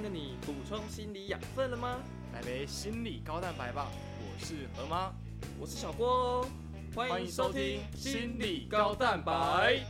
天的你补充心理养分了吗？来杯心理高蛋白吧！我是何妈，我是小郭哦，欢迎收听心理高蛋白。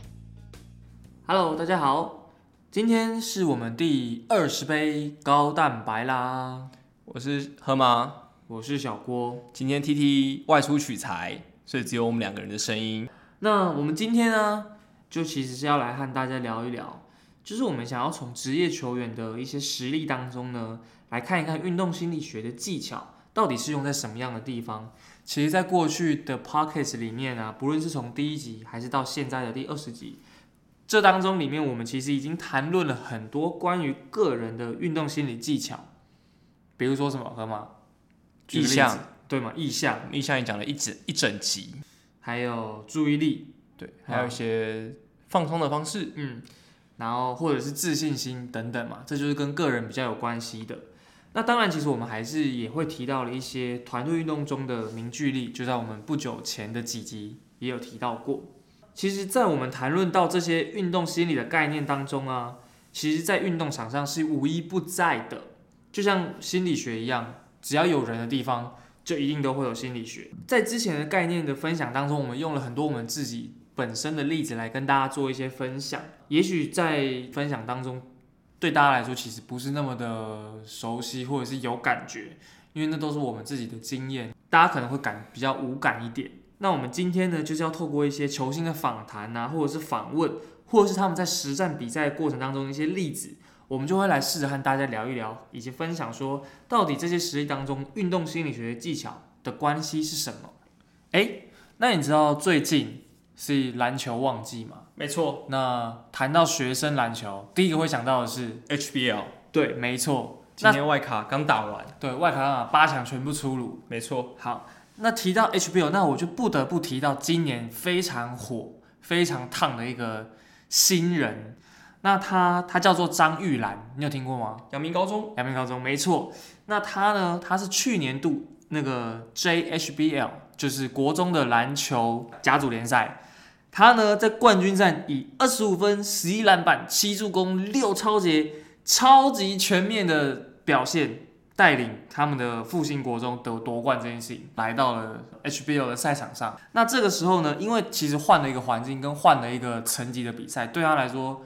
Hello，大家好，今天是我们第二十杯高蛋白啦。我是何妈，我是小郭。今天 T T 外出取材，所以只有我们两个人的声音。那我们今天呢，就其实是要来和大家聊一聊。就是我们想要从职业球员的一些实力当中呢，来看一看运动心理学的技巧到底是用在什么样的地方。其实，在过去的 p o c k e t 里面啊，不论是从第一集还是到现在的第二十集，这当中里面我们其实已经谈论了很多关于个人的运动心理技巧，比如说什么和吗？意向对吗？意向意向也讲了一整一整集，还有注意力，对，还有一些放松的方式，嗯。然后或者是自信心等等嘛，这就是跟个人比较有关系的。那当然，其实我们还是也会提到了一些团队运动中的凝聚力，就在我们不久前的几集也有提到过。其实，在我们谈论到这些运动心理的概念当中啊，其实，在运动场上是无一不在的。就像心理学一样，只要有人的地方，就一定都会有心理学。在之前的概念的分享当中，我们用了很多我们自己。本身的例子来跟大家做一些分享，也许在分享当中，对大家来说其实不是那么的熟悉或者是有感觉，因为那都是我们自己的经验，大家可能会感比较无感一点。那我们今天呢，就是要透过一些球星的访谈啊，或者是访问，或者是他们在实战比赛过程当中的一些例子，我们就会来试着和大家聊一聊，以及分享说，到底这些实例当中运动心理学技巧的关系是什么？哎，那你知道最近？是篮球旺季嘛？没错。那谈到学生篮球，第一个会想到的是 HBL。对，没错。今天外卡刚打完。对外卡八强全部出炉。没错。好，那提到 HBL，那我就不得不提到今年非常火、非常烫的一个新人。那他他叫做张玉兰，你有听过吗？阳明高中。阳明高中，没错。那他呢？他是去年度那个 JHBL，就是国中的篮球甲组联赛。他呢，在冠军战以二十五分、十一篮板、七助攻、六超节，超级全面的表现，带领他们的复兴国中得夺冠这件事情，来到了 HBL 的赛场上。那这个时候呢，因为其实换了一个环境，跟换了一个层级的比赛，对他来说，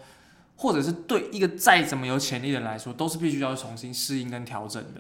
或者是对一个再怎么有潜力的人来说，都是必须要重新适应跟调整的。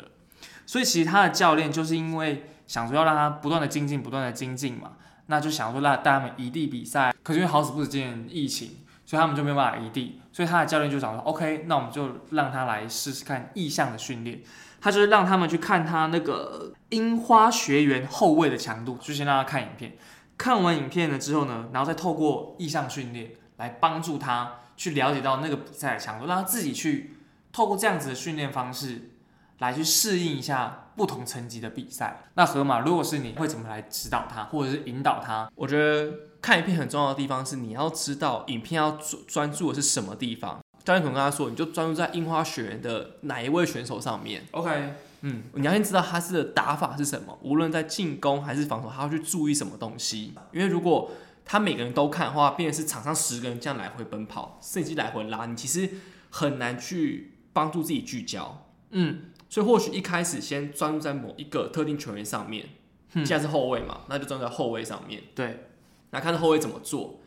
所以，其实他的教练就是因为想说要让他不断的精进，不断的精进嘛。那就想说让带他们异地比赛，可是因为好死不死今年疫情，所以他们就没有办法异地，所以他的教练就想说，OK，那我们就让他来试试看意向的训练。他就是让他们去看他那个樱花学员后卫的强度，就先让他看影片，看完影片了之后呢，然后再透过意向训练来帮助他去了解到那个比赛的强度，让他自己去透过这样子的训练方式。来去适应一下不同层级的比赛。那河马，如果是你会怎么来指导他，或者是引导他？我觉得看影片很重要的地方是你要知道影片要专专注的是什么地方。教练可能跟他说，你就专注在樱花学员的哪一位选手上面。OK，嗯，你要先知道他是的打法是什么，无论在进攻还是防守，他要去注意什么东西。因为如果他每个人都看的话，变成是场上十个人这样来回奔跑，甚至来回拉，你其实很难去帮助自己聚焦。嗯。所以或许一开始先专注在某一个特定球员上面，现在是后卫嘛，那就专注在后卫上面。对，来看后卫怎么做，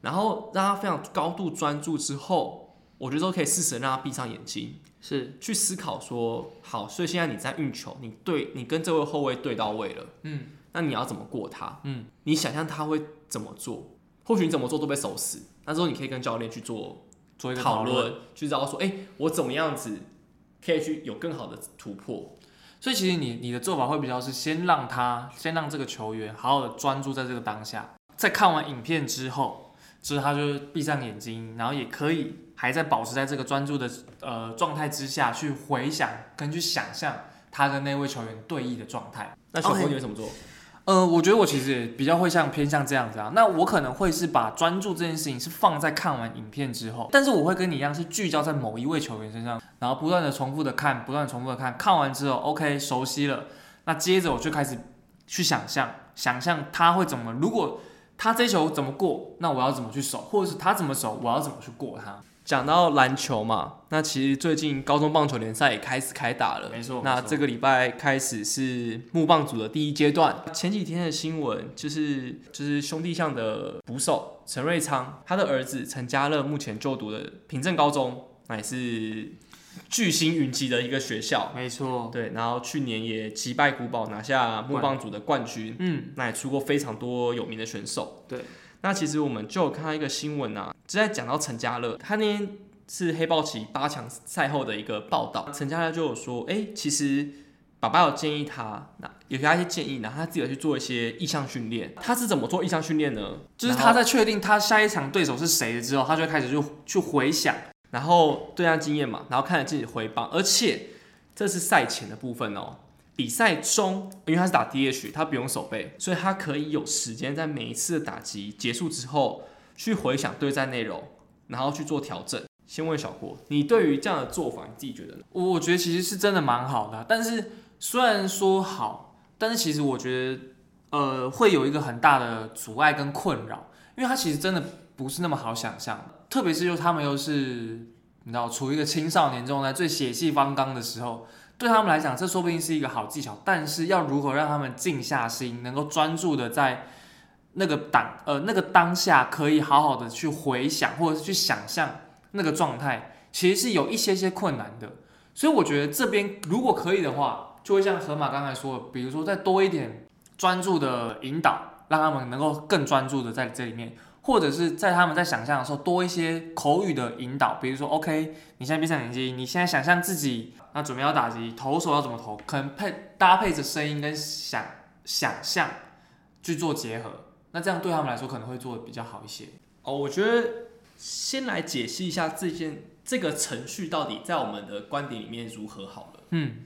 然后让他非常高度专注之后，我觉得都可以适时让他闭上眼睛，是去思考说，好，所以现在你在运球，你对你跟这位后卫对到位了，嗯，那你要怎么过他？嗯，你想象他会怎么做？或许你怎么做都被守死，那时候你可以跟教练去做做一个讨论，去知道说，哎，我怎么样子？可以去有更好的突破，所以其实你你的做法会比较是先让他先让这个球员好好的专注在这个当下，在看完影片之后，之后他就闭上眼睛，然后也可以还在保持在这个专注的呃状态之下去回想跟去想象他跟那位球员对弈的状态。那小峰你会怎么做？呃，我觉得我其实也比较会像偏向这样子啊。那我可能会是把专注这件事情是放在看完影片之后，但是我会跟你一样是聚焦在某一位球员身上，然后不断的重复的看，不断重复的看。看完之后，OK，熟悉了。那接着我就开始去想象，想象他会怎么，如果他这球怎么过，那我要怎么去守，或者是他怎么守，我要怎么去过他。讲到篮球嘛，那其实最近高中棒球联赛也开始开打了。没错那这个礼拜开始是木棒组的第一阶段。前几天的新闻就是就是兄弟象的捕手陈瑞昌，他的儿子陈家乐目前就读的平镇高中，那也是巨星云集的一个学校。没错，对，然后去年也击败古堡拿下木棒组的冠军。嗯，那也出过非常多有名的选手。对，那其实我们就有看到一个新闻啊，就在讲到陈家乐，他那天是黑豹旗八强赛后的一个报道，陈家乐就有说，哎、其实爸爸有建议他，那有给他一些建议，然后他自己有去做一些意向训练。他是怎么做意向训练呢？就是他在确定他下一场对手是谁了之后，他就会开始就去回想。然后对战经验嘛，然后看着自己回放，而且这是赛前的部分哦。比赛中，因为他是打 DH，他不用手背，所以他可以有时间在每一次的打击结束之后，去回想对战内容，然后去做调整。先问小郭，你对于这样的做法，你自己觉得呢？我觉得其实是真的蛮好的，但是虽然说好，但是其实我觉得呃会有一个很大的阻碍跟困扰，因为他其实真的不是那么好想象的，特别是就他们又是你知道处于一个青少年状态最血气方刚的时候，对他们来讲这说不定是一个好技巧，但是要如何让他们静下心，能够专注的在那个当呃那个当下可以好好的去回想或者是去想象那个状态，其实是有一些些困难的。所以我觉得这边如果可以的话，就会像河马刚才说的，比如说再多一点专注的引导，让他们能够更专注的在这里面，或者是在他们在想象的时候多一些口语的引导，比如说 OK，你现在闭上眼睛，你现在想象自己那准备要打击，投手要怎么投，可能配搭配着声音跟想想象去做结合，那这样对他们来说可能会做的比较好一些。哦，我觉得先来解析一下这件这个程序到底在我们的观点里面如何好了。嗯，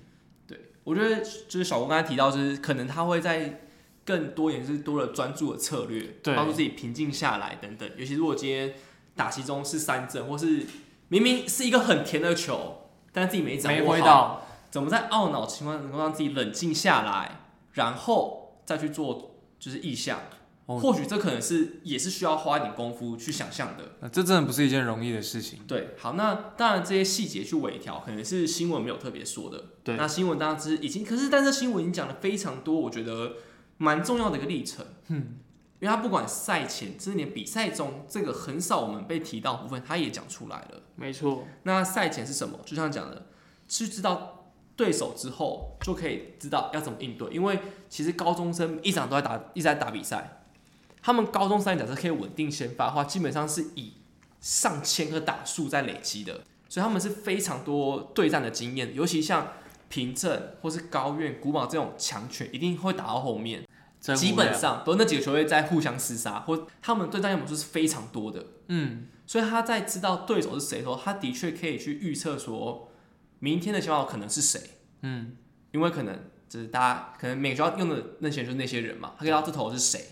对，我觉得就是小郭刚才提到，就是可能他会在更多也是多了专注的策略，对帮助自己平静下来等等。尤其如果今天打击中是三振，或是明明是一个很甜的球，但自己没掌握到，怎么在懊恼情况能够让自己冷静下来，然后再去做就是意向。哦或许这可能是也是需要花一点功夫去想象的。呃这真的不是一件容易的事情。对，好，那当然这些细节去微调，可能是新闻没有特别说的。对那新闻当然是已经，可是但是新闻已经讲了非常多，我觉得蛮重要的一个历程。嗯，因为他不管赛前，甚至连比赛中这个很少我们被提到的部分，他也讲出来了。没错，那赛前是什么？就像讲的，去知道对手之后，就可以知道要怎么应对。因为其实高中生一场都在打，一直在打比赛，他们高中三假设可以稳定先发的话，基本上是以上千个打数在累积的，所以他们是非常多对战的经验，尤其像平镇或是高院、古堡这种强权，一定会打到后面。基本上都那几个球队在互相厮杀，或他们对战模式是非常多的。嗯，所以他在知道对手是谁的时候，他的确可以去预测说，明天的先发可能是谁。嗯，因为可能就是大家可能每个学校用的那些人就是那些人嘛，他可以知道这头是谁，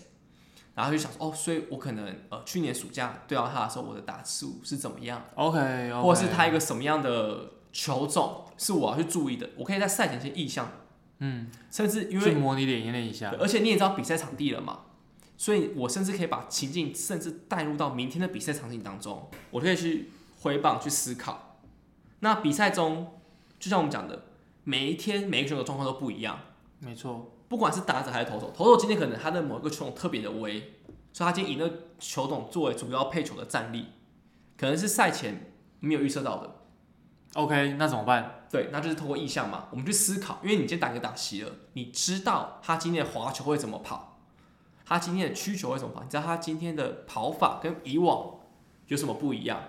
然后就想说哦，所以我可能呃去年暑假对到他的时候，我的打数是怎么样，OK，, 或者是他一个什么样的球种是我要去注意的，我可以在赛前先意向，嗯，甚至因为去模拟演练一下，而且你也知道比赛场地了嘛，所以我甚至可以把情境甚至带入到明天的比赛场景当中，我可以去回棒去思考。那比赛中，就像我们讲的，每一天每一个选手状况都不一样，没错，不管是打者还是投手，投手今天可能他的某一个球种特别的威，所以他今天以那个球种作为主要配球的战力，可能是赛前没有预测到的。OK，那怎么办？对，那就是透过意向嘛，我们去思考，因为你今天打一个打席了，你知道他今天的滑球会怎么跑，他今天的曲球会怎么跑，你知道他今天的跑法跟以往有什么不一样，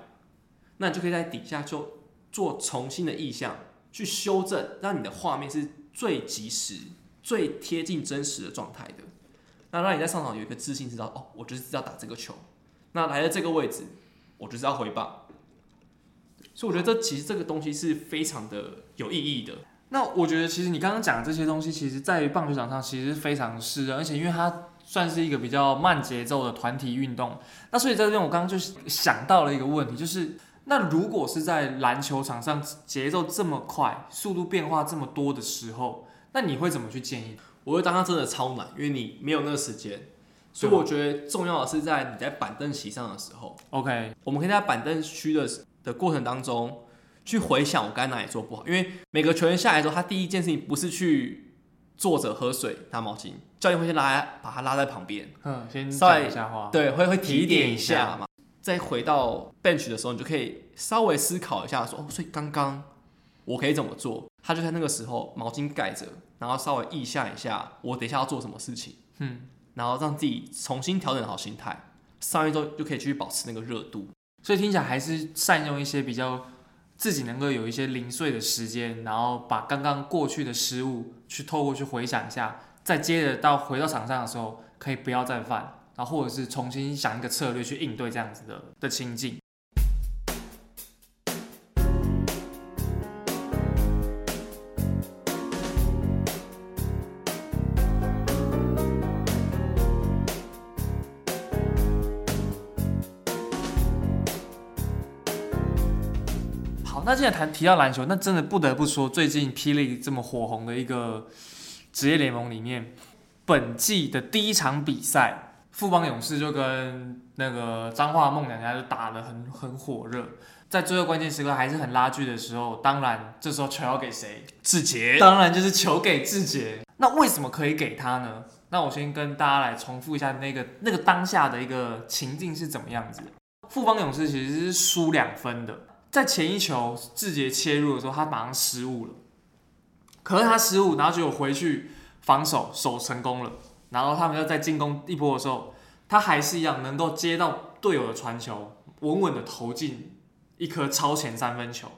那你就可以在底下就做重新的意向去修正，让你的画面是最及时、最贴近真实的状态的，那让你在上场有一个自信，知道哦，我就是要打这个球，那来了这个位置，我就是要回棒。所以我觉得这其实这个东西是非常的有意义的。那我觉得其实你刚刚讲的这些东西，其实在于棒球场上其实是非常适任，而且因为它算是一个比较慢节奏的团体运动，那所以在这边我刚刚就想到了一个问题，就是那如果是在篮球场上节奏这么快、速度变化这么多的时候，那你会怎么去建议？我会当它真的超难，因为你没有那个时间。所以我觉得重要的是在你在板凳席上的时候，OK，我们可以在板凳区的的过程当中，去回想我该哪里做不好。因为每个球员下来之后，他第一件事情不是去坐着喝水拿毛巾，教练会先拉把他拉在旁边，嗯，先稍微讲一下话。对，会会提提点一下下嘛。再回到 bench 的时候，你就可以稍微思考一下说，哦，所以刚刚我可以怎么做？他就在那个时候毛巾盖着，然后稍微意下一下，我等一下要做什么事情，嗯，然后让自己重新调整好心态，上一周就可以继续保持那个热度。所以听起来还是善用一些比较自己能够有一些零碎的时间，然后把刚刚过去的失误去透过去回想一下，再接着到回到场上的时候，可以不要再犯，然后或者是重新想一个策略去应对这样子的的情境。现在谈提到篮球，那真的不得不说，最近霹雳这么火红的一个职业联盟里面，本季的第一场比赛，富邦勇士就跟那个彰化梦两家就打得很很火热，在最后关键时刻还是很拉锯的时候，当然这时候球要给谁？志杰，当然就是球给志杰。那为什么可以给他呢？那我先跟大家来重复一下那个那个当下的一个情境是怎么样子。富邦勇士其实是输两分的，在前一球志杰切入的时候，他马上失误了，可是他失误，然后就回去防守守成功了，然后他们要在进攻一波的时候，他还是一样能够接到队友的传球，稳稳的投进一颗超前三分球。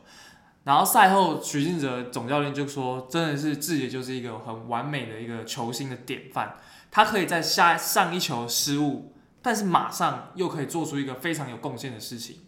然后赛后，许晋哲总教练就说：“真的是志杰就是一个很完美的一个球星的典范，他可以在下上一球失误，但是马上又可以做出一个非常有贡献的事情。”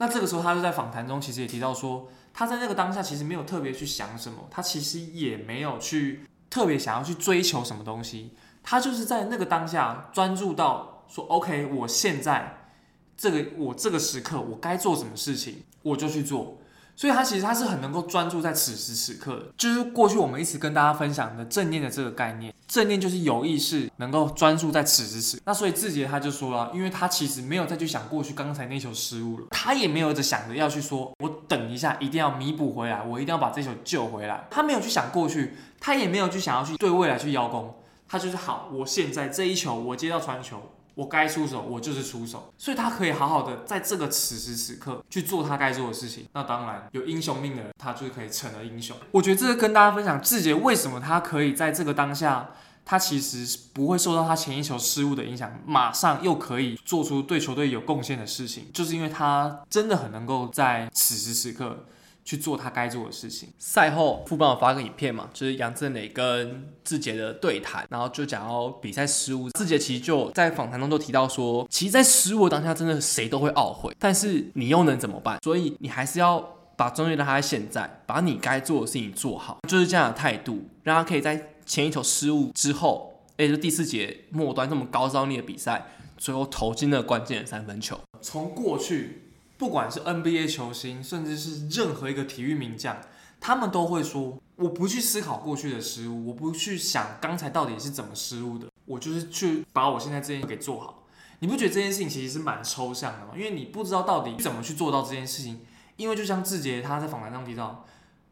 那这个时候，他就在访谈中其实也提到说，他在那个当下其实没有特别去想什么，他其实也没有去特别想要去追求什么东西，他就是在那个当下专注到说：“OK，我现在这个我这个时刻我该做什么事情，我就去做。”所以他其实他是很能够专注在此时此刻的，就是过去我们一直跟大家分享的正念的这个概念。正念就是有意识能够专注在此时此。那所以志杰他就说了，因为他其实没有再去想过去刚才那球失误了，他也没有着想着要去说，我等一下一定要弥补回来，我一定要把这球救回来。他没有去想过去，他也没有去想要去对未来去邀功，他就是好，我现在这一球我接到传球。我该出手，我就是出手，所以他可以好好的在这个此时此刻去做他该做的事情。那当然，有英雄命的人，他就是可以成了英雄。我觉得这个跟大家分享志杰为什么他可以在这个当下，他其实不会受到他前一球失误的影响，马上又可以做出对球队有贡献的事情，就是因为他真的很能够在此时此刻。去做他该做的事情。赛后，副帮我发个影片嘛，就是杨振磊跟志杰的对谈，然后就讲到比赛失误。志杰其实就在访谈中都提到说，其实，在失误当下，真的谁都会懊悔，但是你又能怎么办？所以你还是要把重点让他在现在，把你该做的事情做好，就是这样的态度，让他可以在前一球失误之后，也，就第四节末端这么高张力的比赛，最后投进了关键的三分球。从过去。不管是 NBA 球星，甚至是任何一个体育名将，他们都会说：“我不去思考过去的失误，我不去想刚才到底是怎么失误的，我就是去把我现在这件给做好。”你不觉得这件事情其实是蛮抽象的吗？因为你不知道到底怎么去做到这件事情。因为就像志杰他在访谈中提到：“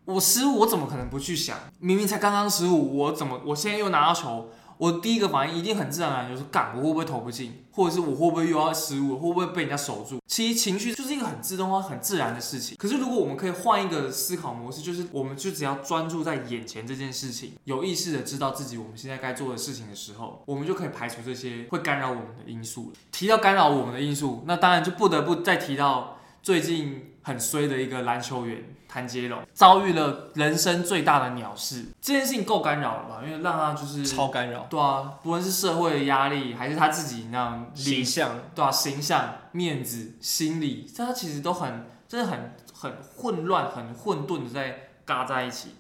我失误，我怎么可能不去想？明明才刚刚失误，我怎么我现在又拿到球？”我第一个反应一定很自然而然就是干，我会不会投不进，或者是我会不会又要失误，会不会被人家守住？其实情绪就是一个很自动化、很自然的事情。可是如果我们可以换一个思考模式，就是我们就只要专注在眼前这件事情，有意识的知道自己我们现在该做的事情的时候，我们就可以排除这些会干扰我们的因素了。提到干扰我们的因素，那当然就不得不再提到最近很衰的一个篮球员。谭杰龙遭遇了人生最大的鸟事，这件事情够干扰了吧？因为让他就是超干扰，对啊，不论是社会的压力，还是他自己那样形象，对啊，形象、面子、心理，他其实都很，真的很很混乱、很混沌的在嘎在一起。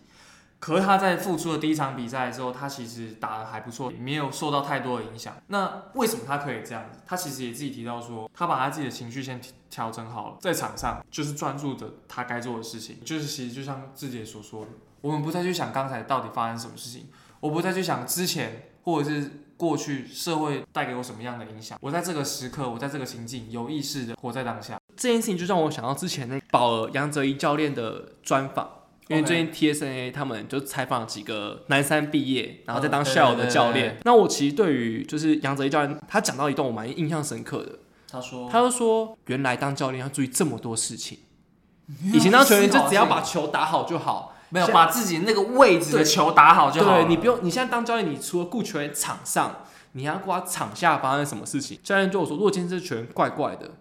可是他在复出的第一场比赛的时候，他其实打的还不错，没有受到太多的影响。那为什么他可以这样子？他其实也自己提到说，他把他自己的情绪先调整好了，在场上就是专注着他该做的事情。就是其实就像志杰所说的，我们不再去想刚才到底发生什么事情，我不再去想之前。或者是过去社会带给我什么样的影响。我在这个时刻，我在这个情境，有意识的活在当下。这件事情就让我想到之前那宝儿杨哲一教练的专访，因为最近 TSNA 他们就采访了几个南山毕业，然后在当校友的教练。那我其实对于就是杨哲一教练，他讲到一段我蛮印象深刻的，他说他就说原来当教练要注意这么多事情，以前当球员就只要把球打好就好。没有把自己那个位置的球打好就好了。对你不用，你现在当教练，你除了顾球员场上，你还要顾他场下发生什么事情。教练就我说，如果今天这球员怪怪的，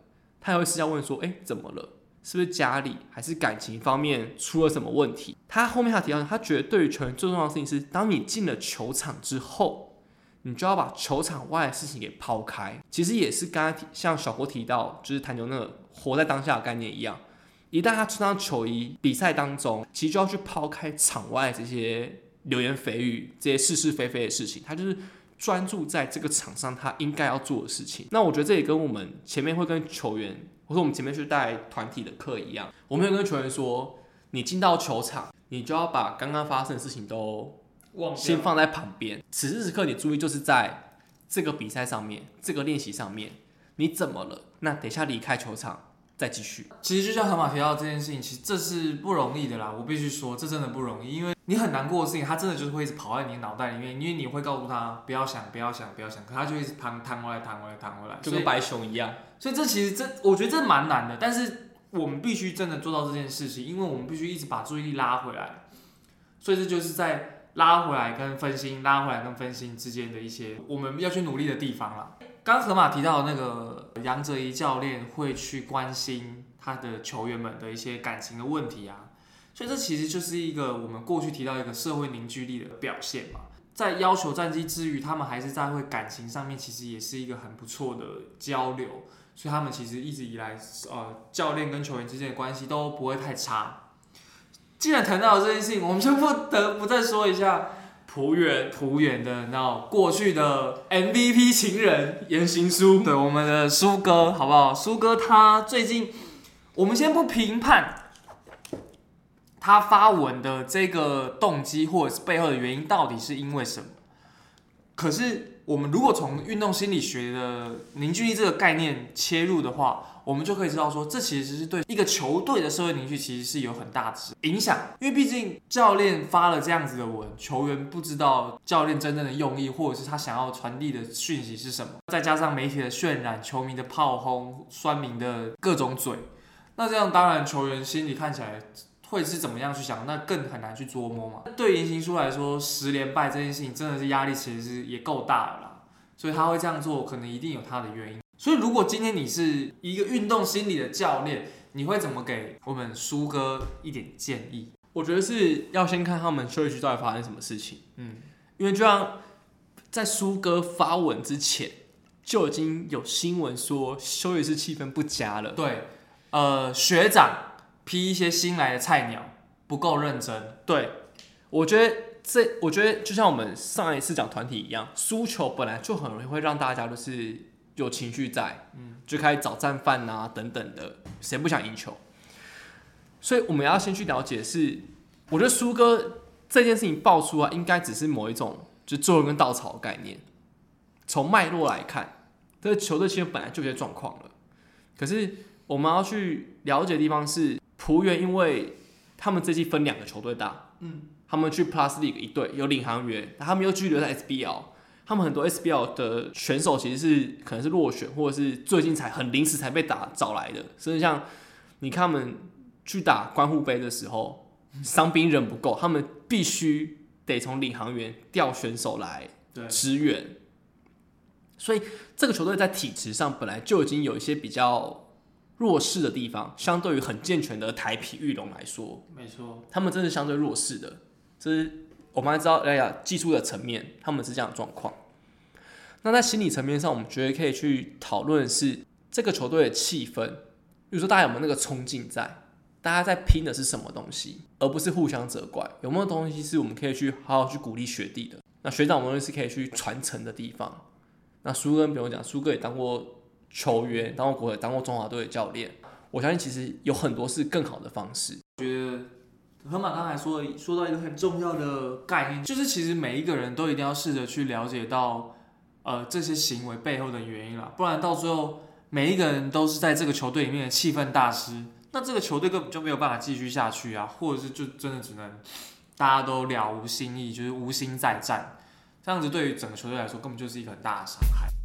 他也会私下问说，哎、怎么了？是不是家里还是感情方面出了什么问题？他后面还提到，他觉得对于球员最重要的事情是，当你进了球场之后，你就要把球场外的事情给抛开。其实也是刚才像小郭提到，就是谈球那个活在当下的概念一样。一旦他穿上球衣，比赛当中其实就要去抛开场外这些流言蜚语、这些是是非非的事情，他就是专注在这个场上他应该要做的事情。那我觉得这也跟我们前面会跟球员，或者我们前面去带团体的课一样，我们会跟球员说，你进到球场，你就要把刚刚发生的事情都先放在旁边。此时此刻，你注意就是在这个比赛上面，这个练习上面，你怎么了？那等一下离开球场再继续。其实就像河马提到这件事情，其实这是不容易的啦。我必须说，这真的不容易，因为你很难过的事情，它真的就是会一直跑在你脑袋里面，因为你会告诉他不要想，不要想，不要想，可他就一直弹弹回来，弹回来，弹回来，就跟白熊一样，所以这其实这我觉得这蛮难的，但是我们必须真的做到这件事情，因为我们必须一直把注意力拉回来，所以这就是在拉回来跟分心、拉回来跟分心之间的一些我们要去努力的地方啦。刚河马提到那个杨哲一教练会去关心他的球员们的一些感情的问题啊，所以这其实就是一个我们过去提到一个社会凝聚力的表现嘛。在要求战绩之余，他们还是在会感情上面，其实也是一个很不错的交流。所以他们其实一直以来，呃，教练跟球员之间的关系都不会太差。既然谈到了这件事情，我们就不得不再说一下土远土远的那过去的 MVP 情人，言行书，对我们的苏哥，好不好？苏哥他最近，我们先不评判他发文的这个动机或者是背后的原因到底是因为什么。可是我们如果从运动心理学的凝聚力这个概念切入的话，我们就可以知道说，这其实是对一个球队的社会凝聚其实是有很大的影响。因为毕竟教练发了这样子的文，球员不知道教练真正的用意，或者是他想要传递的讯息是什么，再加上媒体的渲染、球迷的炮轰、酸民的各种嘴，那这样当然球员心里看起来会是怎么样去想，那更很难去捉摸嘛。对言行书来说，十连败这件事情真的是压力其实是也够大了啦，所以他会这样做，可能一定有他的原因。所以如果今天你是一个运动心理的教练，你会怎么给我们苏哥一点建议？我觉得是要先看他们休息区到底发生什么事情，嗯，因为就像在苏哥发文之前，就已经有新闻说休息室气氛不佳了。对，呃，学长批一些新来的菜鸟不够认真，对，我觉得这，我觉得就像我们上一次讲团体一样，输球本来就很容易会让大家就是有情绪在，嗯，就开始找战犯啊等等的，谁不想赢球？所以我们要先去了解是，我觉得苏哥这件事情爆出啊，应该只是某一种就最后一根稻草的概念。从脉络来看，这个球队其实本来就有些状况了，可是我们要去了解的地方是，浦原因为他们这季分两个球队打，嗯，他们去 Plus League 一队有领航员，他们又继续留在 SBL，他们很多 SBL 的选手其实是可能是落选，或者是最近才很临时才被打找来的，甚至像你看他们去打关户杯的时候，伤兵人不够，他们必须得从领航员调选手来，支援，所以这个球队在体质上本来就已经有一些比较弱势的地方，相对于很健全的台皮玉龙来说，没错，他们真是相对弱势的。这是我们还知道，哎呀，技术的层面他们是这样的状况。那在心理层面上，我们觉得可以去讨论的是这个球队的气氛，比如说大家有没有那个冲劲在，大家在拼的是什么东西，而不是互相责怪。有没有东西是我们可以去好好去鼓励学弟的？那学长我们是可以去传承的地方。那苏哥不用讲，苏哥也当过球员，当过国当过中华队的教练。我相信其实有很多是更好的方式。觉得河马刚才说的说到一个很重要的概念，就是其实每一个人都一定要试着去了解到，呃，这些行为背后的原因啦，不然到最后每一个人都是在这个球队里面的气氛大师，那这个球队根本就没有办法继续下去啊，或者是就真的只能大家都了无新意，就是无心再战，这样子对于整个球队来说根本就是一个很大的伤害。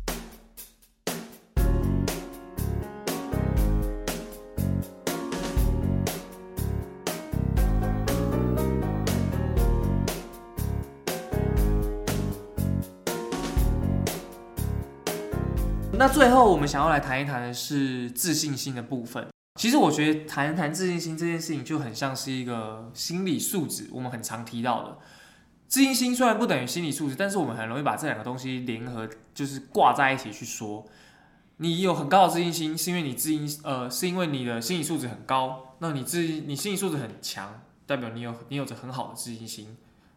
那最后我们想要来谈一谈的是自信心的部分。其实我觉得谈一谈自信心这件事情就很像是一个心理素质，我们很常提到的。自信心虽然不等于心理素质，但是我们很容易把这两个东西联合，就是挂在一起去说。你有很高的自信心，是因为你自信呃，是因为你的心理素质很高。那你自你心理素质很强，代表你有你有着很好的自信心。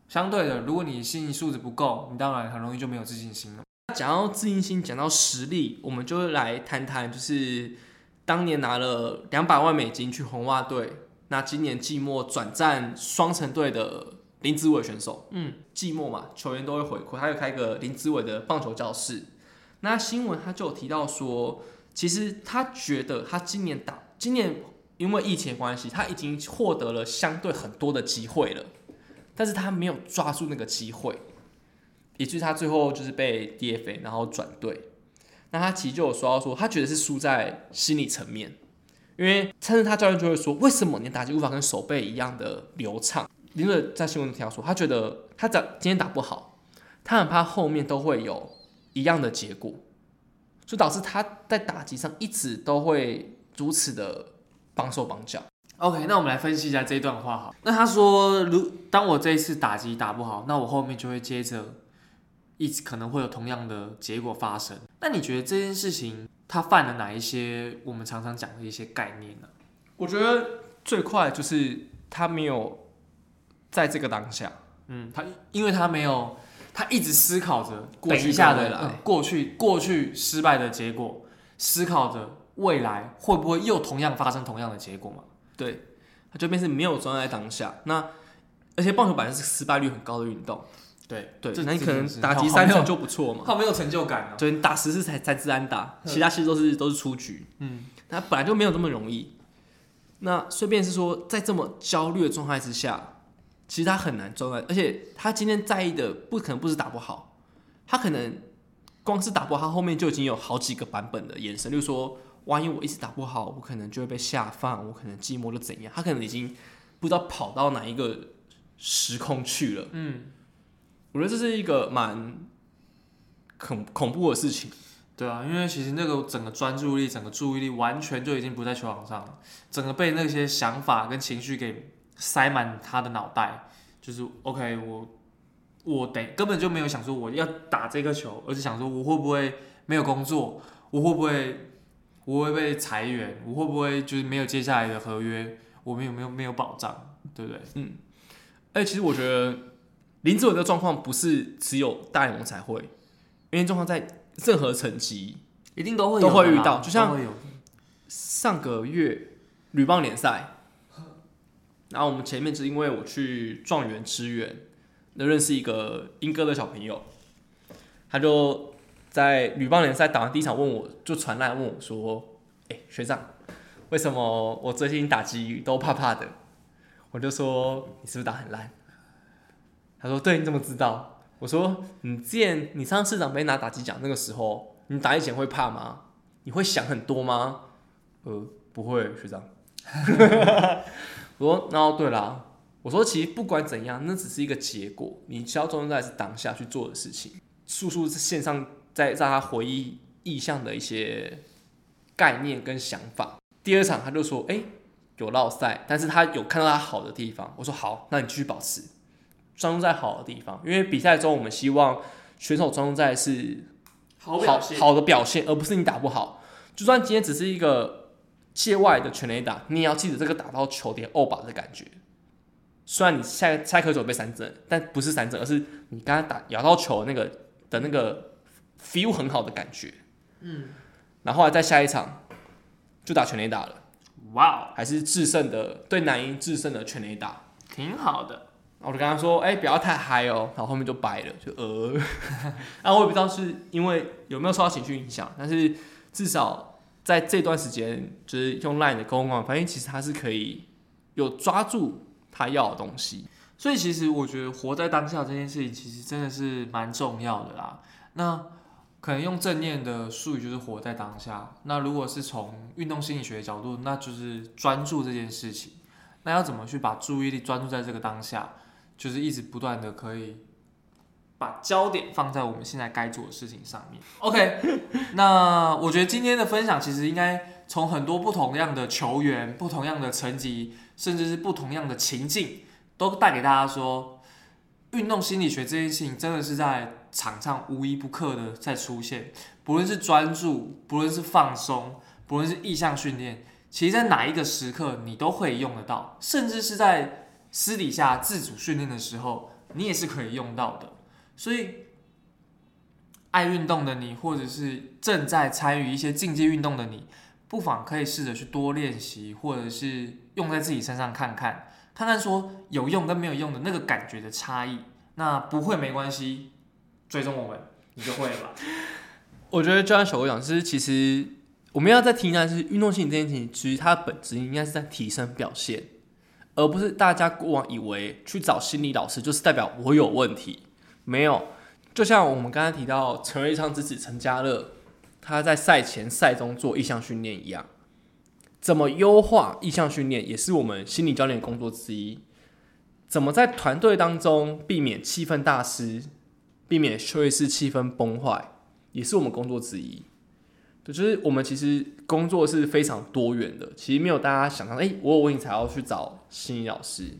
相对的，如果你心理素质不够，你当然很容易就没有自信心了。讲到自信心，讲到实力，我们就来谈谈，就是当年拿了两百万美金去红袜队，那今年季末转战双城队的林子伟选手。嗯，季末嘛，球员都会回馈，他又开个林子伟的棒球教室。那新闻他就有提到说，其实他觉得他今年打，今年因为疫情关系，他已经获得了相对很多的机会了，但是他没有抓住那个机会。以至于他最后就是被 DFA，然后转队。那他其实就有说到说，他觉得是输在心理层面，因为甚至他教练就会说，为什么你打击无法跟手背一样的流畅？林伟在新闻中提到说，他觉得他打今天打不好，他很怕后面都会有一样的结果，就导致他在打击上一直都会如此的绑手绑脚。OK，那我们来分析一下这段话哈。那他说，如当我这一次打击打不好，那我后面就会接着。一直可能会有同样的结果发生。那你觉得这件事情他犯了哪一些我们常常讲的一些概念呢？我觉得最快就是他没有在这个当下，嗯，他因为他没有，他一直思考着等一下的过去过去失败的结果，思考着未来会不会又同样发生同样的结果嘛？对，他就变成没有专注在当下。那而且棒球本来是失败率很高的运动。对对，那你可能打击三次就不错嘛，他没有成就感啊。对，你打十次才才自然打，其他其实都是都是出局。嗯，他本来就没有这么容易。那顺便是说，在这么焦虑的状态之下，其实他很难专注，而且他今天在意的不可能不是打不好，他可能光是打不好，他后面就已经有好几个版本的眼神，就是说，万一我一直打不好，我可能就会被下放，我可能寂寞就怎样，他可能已经不知道跑到哪一个时空去了。嗯。我觉得这是一个蛮恐恐怖的事情，对啊，因为其实那个整个专注力、整个注意力完全就已经不在球场上了，整个被那些想法跟情绪给塞满他的脑袋，就是 OK，我我得根本就没有想说我要打这个球，而是想说我会不会没有工作，我会不会我会被裁员，我会不会就是没有接下来的合约，我们有没有没有保障，对不对？嗯，哎，其实我觉得。林志伟的状况不是只有大联盟才会，因为状况在任何层级一定都会都会遇到。就像上个月女棒联赛，然后我们前面是因为我去状元支援，那认识一个英哥的小朋友，他就在女棒联赛打完第一场，问我就传来问我说：“哎，学长，为什么我最近打击都怕怕的？”我就说：“你是不是打很烂？”他说：“对，你怎么知道？”我说：“你之前你上市长杯拿打击奖那个时候，你打以前会怕吗？你会想很多吗？”呃，不会，学长。我说：“然后对啦，我说其实不管怎样，那只是一个结果。你需要重在是当下去做的事情。叔叔是线上在让他回忆意向的一些概念跟想法。第二场他就说：‘哎，有落赛，但是他有看到他好的地方。’我说：‘好，那你继续保持。’专注在好的地方，因为比赛中我们希望选手专注在是好好的表现，而不是你打不好。就算今天只是一个界外的全垒打，你也要记得这个打到球点欧巴的感觉。虽然你下下颗球被三振，但不是三振，而是你刚刚打咬到球那个的那个 feel 很好的感觉。嗯，然后来再下一场就打全垒打了，哇，还是制胜的对男英制胜的全垒打。挺好的。我就跟他说，哎、不要太嗨哦，然后后面就掰了，就呃，那我也不知道是因为有没有受到情绪影响，但是至少在这段时间，就是用 LINE 的沟通方法，发现其实他是可以有抓住他要的东西。所以其实我觉得活在当下这件事情，其实真的是蛮重要的啦。那可能用正念的术语就是活在当下。那如果是从运动心理学的角度，那就是专注这件事情。那要怎么去把注意力专注在这个当下？就是一直不断的可以把焦点放在我们现在该做的事情上面。OK，那我觉得今天的分享其实应该从很多不同样的球员、不同样的层级，甚至是不同样的情境，都带给大家说，运动心理学这件事情真的是在场上无一不刻的在出现。不论是专注，不论是放松，不论是意向训练，其实在哪一个时刻你都可以用得到，甚至是在私底下自主训练的时候，你也是可以用到的。所以，爱运动的你，或者是正在参与一些竞技运动的你，不妨可以试着去多练习，或者是用在自己身上看看，看看说有用跟没有用的那个感觉的差异。那不会没关系，追踪我们，你就会了吧。我觉得就像小郭讲，就是其实我们要在提的是运动性这件事情，其实它的本质应该是在提升表现，而不是大家过往以为去找心理老师就是代表我有问题。没有，就像我们刚才提到陈瑞昌之子陈家乐，他在赛前、赛中做意向训练一样，怎么优化意向训练，也是我们心理教练工作之一。怎么在团队当中避免气氛大失，避免休息室气氛崩坏，也是我们工作之一。对，就是我们其实工作是非常多元的，其实没有大家想象，哎、我有问题才要去找心理老师。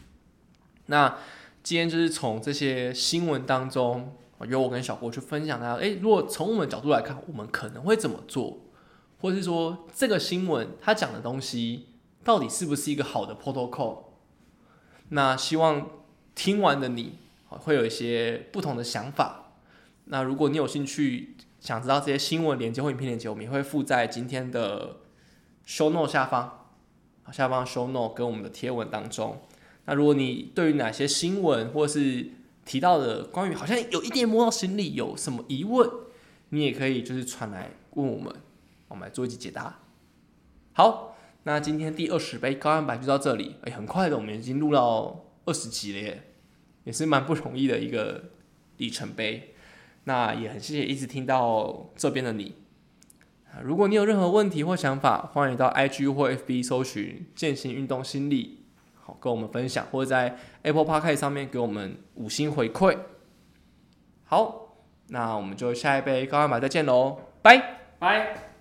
那今天就是从这些新闻当中，由我跟小郭去分享大家，哎、如果从我们角度来看，我们可能会怎么做，或是说这个新闻它讲的东西到底是不是一个好的 protocol？那希望听完的你会有一些不同的想法。那如果你有兴趣想知道这些新闻连接或影片连接，我们也会附在今天的 show note 下方，下方 show note 跟我们的贴文当中。那如果你对于哪些新闻或是提到的关于好像有一点摸到心里有什么疑问，你也可以就是传来问我们，我们来做一集解答。好，那今天第二十杯高蛋白就到这里，哎、很快的，我们已经录到二十集了耶，也是蛮不容易的一个里程碑。那也很谢谢一直听到这边的你。如果你有任何问题或想法，欢迎到 IG 或 FB 搜寻“践行运动心理”，好跟我们分享，或者在 Apple Podcast 上面给我们五星回馈。好，那我们就下一杯高蛋白再见喽，拜。拜。